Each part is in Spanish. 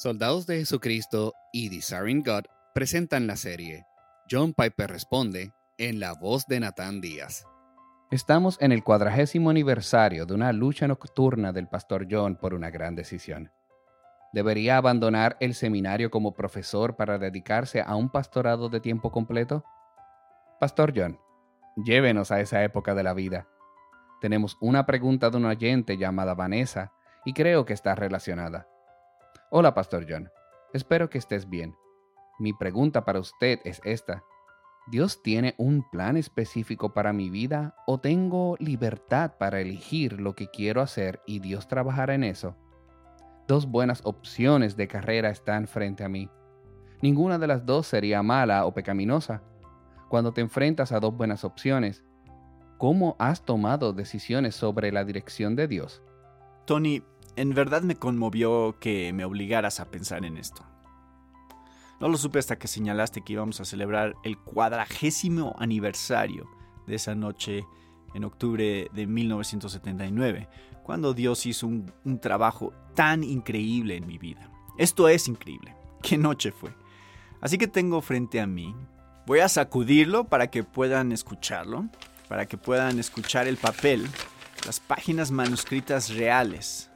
Soldados de Jesucristo y Desiring God presentan la serie John Piper responde en la voz de Nathan Díaz. Estamos en el cuadragésimo aniversario de una lucha nocturna del pastor John por una gran decisión. ¿Debería abandonar el seminario como profesor para dedicarse a un pastorado de tiempo completo? Pastor John, llévenos a esa época de la vida. Tenemos una pregunta de un oyente llamada Vanessa y creo que está relacionada. Hola, Pastor John. Espero que estés bien. Mi pregunta para usted es esta. ¿Dios tiene un plan específico para mi vida o tengo libertad para elegir lo que quiero hacer y Dios trabajará en eso? Dos buenas opciones de carrera están frente a mí. Ninguna de las dos sería mala o pecaminosa. Cuando te enfrentas a dos buenas opciones, ¿cómo has tomado decisiones sobre la dirección de Dios? Tony, en verdad me conmovió que me obligaras a pensar en esto. No lo supe hasta que señalaste que íbamos a celebrar el cuadragésimo aniversario de esa noche en octubre de 1979, cuando Dios hizo un, un, trabajo tan increíble en mi vida. Esto es increíble. ¿Qué noche fue? Así que tengo frente a mí, voy a sacudirlo para que puedan escucharlo, para que puedan escuchar el papel, las páginas manuscritas reales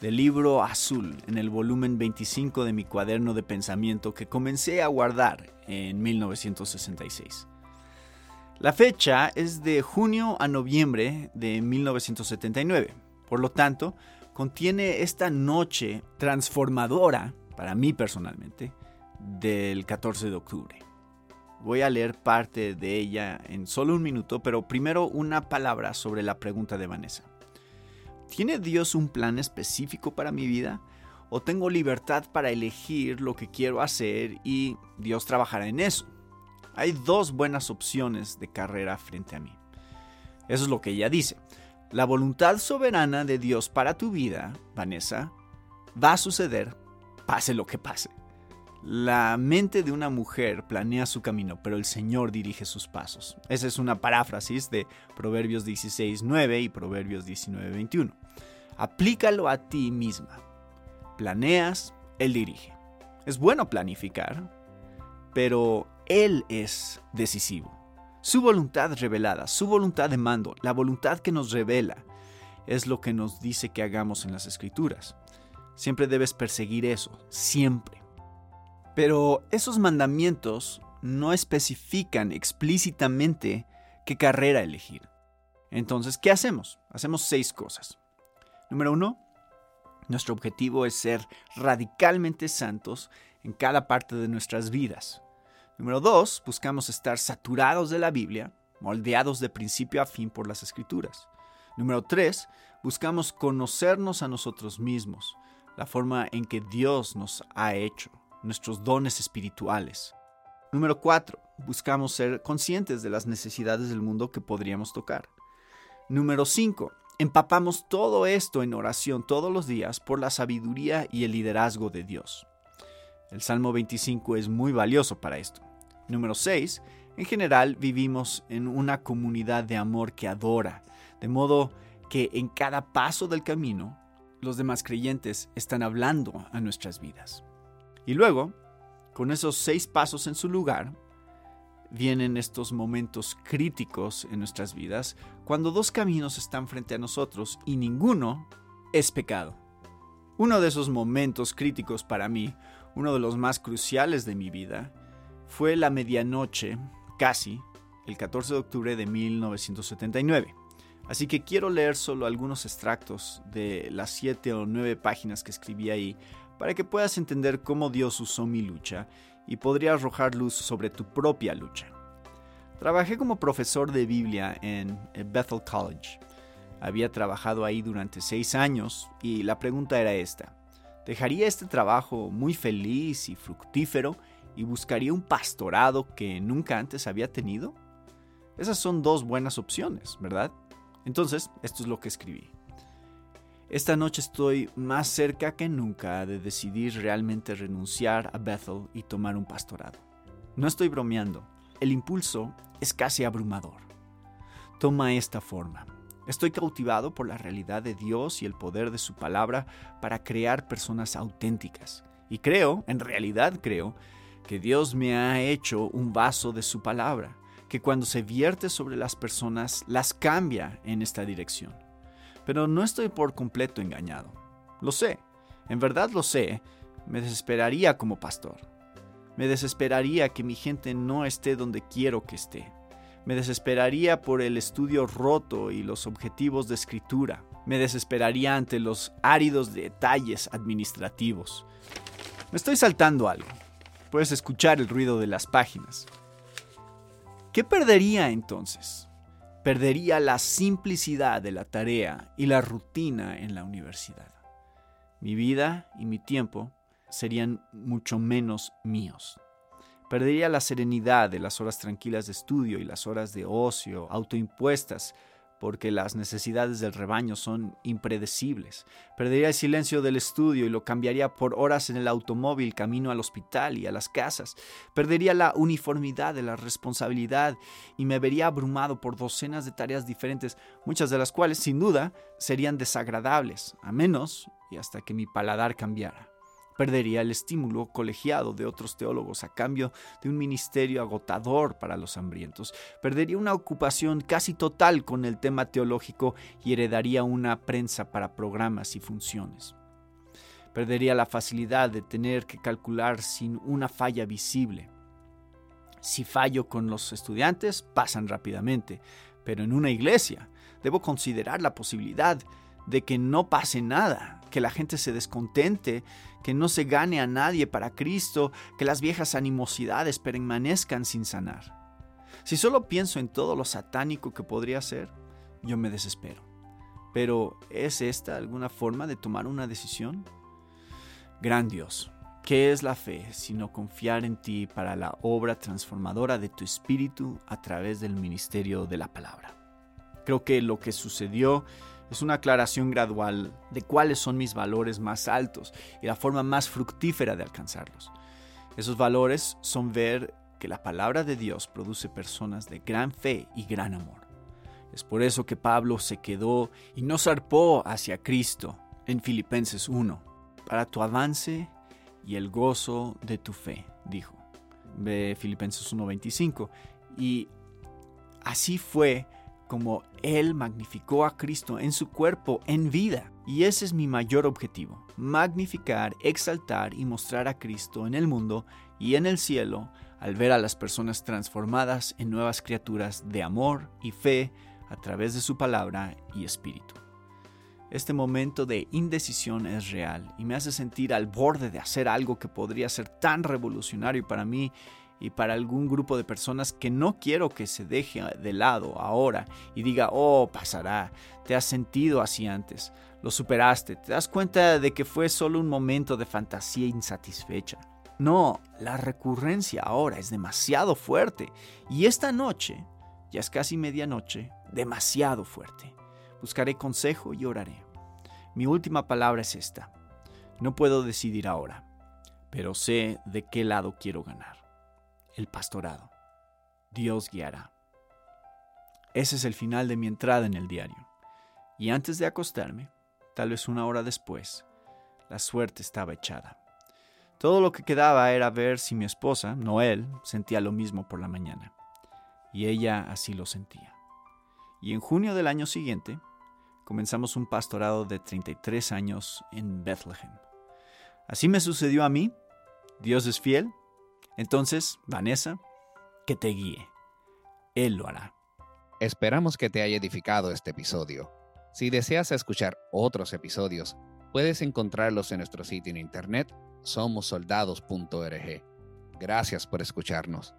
del libro azul en el volumen 25 de mi cuaderno de pensamiento que comencé a guardar en 1966. La fecha es de junio a noviembre de 1979, por lo tanto, contiene esta noche transformadora, para mí personalmente, del 14 de octubre. Voy a leer parte de ella en solo un minuto, pero primero una palabra sobre la pregunta de Vanessa. ¿Tiene Dios un plan específico para mi vida? ¿O tengo libertad para elegir lo que quiero hacer y Dios trabajará en eso? Hay dos buenas opciones de carrera frente a mí. Eso es lo que ella dice. La voluntad soberana de Dios para tu vida, Vanessa, va a suceder pase lo que pase. La mente de una mujer planea su camino, pero el Señor dirige sus pasos. Esa es una paráfrasis de Proverbios 16.9 y Proverbios 19.21. Aplícalo a ti misma. Planeas, Él dirige. Es bueno planificar, pero Él es decisivo. Su voluntad revelada, su voluntad de mando, la voluntad que nos revela, es lo que nos dice que hagamos en las escrituras. Siempre debes perseguir eso, siempre. Pero esos mandamientos no especifican explícitamente qué carrera elegir. Entonces, ¿qué hacemos? Hacemos seis cosas. Número uno, nuestro objetivo es ser radicalmente santos en cada parte de nuestras vidas. Número dos, buscamos estar saturados de la Biblia, moldeados de principio a fin por las escrituras. Número tres, buscamos conocernos a nosotros mismos, la forma en que Dios nos ha hecho nuestros dones espirituales. Número 4. Buscamos ser conscientes de las necesidades del mundo que podríamos tocar. Número 5. Empapamos todo esto en oración todos los días por la sabiduría y el liderazgo de Dios. El Salmo 25 es muy valioso para esto. Número 6. En general vivimos en una comunidad de amor que adora, de modo que en cada paso del camino los demás creyentes están hablando a nuestras vidas. Y luego, con esos seis pasos en su lugar, vienen estos momentos críticos en nuestras vidas cuando dos caminos están frente a nosotros y ninguno es pecado. Uno de esos momentos críticos para mí, uno de los más cruciales de mi vida, fue la medianoche, casi, el 14 de octubre de 1979. Así que quiero leer solo algunos extractos de las siete o nueve páginas que escribí ahí para que puedas entender cómo Dios usó mi lucha y podría arrojar luz sobre tu propia lucha. Trabajé como profesor de Biblia en Bethel College. Había trabajado ahí durante seis años y la pregunta era esta. ¿Dejaría este trabajo muy feliz y fructífero y buscaría un pastorado que nunca antes había tenido? Esas son dos buenas opciones, ¿verdad? Entonces, esto es lo que escribí. Esta noche estoy más cerca que nunca de decidir realmente renunciar a Bethel y tomar un pastorado. No estoy bromeando, el impulso es casi abrumador. Toma esta forma. Estoy cautivado por la realidad de Dios y el poder de su palabra para crear personas auténticas Y creo, en realidad creo, que Dios me ha hecho un vaso de su palabra, que cuando se vierte sobre las personas las cambia en esta dirección. Pero no estoy por completo engañado. Lo sé, en verdad lo sé, me desesperaría como pastor. Me desesperaría que mi gente no esté donde quiero que esté. Me desesperaría por el estudio roto y los objetivos de escritura. Me desesperaría ante los áridos detalles administrativos. Me estoy saltando algo. Puedes escuchar el ruido de las páginas. ¿Qué perdería entonces? Perdería la simplicidad de la tarea y la rutina en la universidad. Mi vida y mi tiempo serían mucho menos míos. Perdería la serenidad de las horas tranquilas de estudio y las horas de ocio autoimpuestas porque las necesidades del rebaño son impredecibles. Perdería el silencio del estudio y lo cambiaría por horas en el automóvil camino al hospital y a las casas. Perdería la uniformidad de la responsabilidad y me vería abrumado por docenas de tareas diferentes, muchas de las cuales sin duda serían desagradables, a menos y hasta que mi paladar cambiara perdería el estímulo colegiado de otros teólogos a cambio de un ministerio agotador para los hambrientos, perdería una ocupación casi total con el tema teológico y heredaría una prensa para programas y funciones. Perdería la facilidad de tener que calcular sin una falla visible. Si fallo con los estudiantes, pasan rápidamente, pero en una iglesia debo considerar la posibilidad de que no pase nada, que la gente se descontente, que no se gane a nadie para Cristo, que las viejas animosidades permanezcan sin sanar. Si solo pienso en todo lo satánico que podría ser, yo me desespero. Pero ¿es esta alguna forma de tomar una decisión? Gran Dios, ¿qué es la fe sino confiar en ti para la obra transformadora de tu espíritu a través del ministerio de la palabra? Creo que lo que sucedió es una aclaración gradual de cuáles son mis valores más altos y la forma más fructífera de alcanzarlos. Esos valores son ver que la palabra de Dios produce personas de gran fe y gran amor. Es por eso que Pablo se quedó y no zarpó hacia Cristo en Filipenses 1, para tu avance y el gozo de tu fe, dijo. Ve Filipenses 1:25. Y así fue como Él magnificó a Cristo en su cuerpo, en vida. Y ese es mi mayor objetivo, magnificar, exaltar y mostrar a Cristo en el mundo y en el cielo al ver a las personas transformadas en nuevas criaturas de amor y fe a través de su palabra y espíritu. Este momento de indecisión es real y me hace sentir al borde de hacer algo que podría ser tan revolucionario para mí y para algún grupo de personas que no quiero que se deje de lado ahora y diga, oh, pasará, te has sentido así antes, lo superaste, te das cuenta de que fue solo un momento de fantasía insatisfecha. No, la recurrencia ahora es demasiado fuerte y esta noche, ya es casi medianoche, demasiado fuerte. Buscaré consejo y oraré. Mi última palabra es esta. No puedo decidir ahora, pero sé de qué lado quiero ganar el pastorado. Dios guiará. Ese es el final de mi entrada en el diario. Y antes de acostarme, tal vez una hora después, la suerte estaba echada. Todo lo que quedaba era ver si mi esposa, Noel, sentía lo mismo por la mañana. Y ella así lo sentía. Y en junio del año siguiente, comenzamos un pastorado de 33 años en Bethlehem. Así me sucedió a mí. Dios es fiel entonces, Vanessa, que te guíe. Él lo hará. Esperamos que te haya edificado este episodio. Si deseas escuchar otros episodios, puedes encontrarlos en nuestro sitio en internet somosoldados.org. Gracias por escucharnos.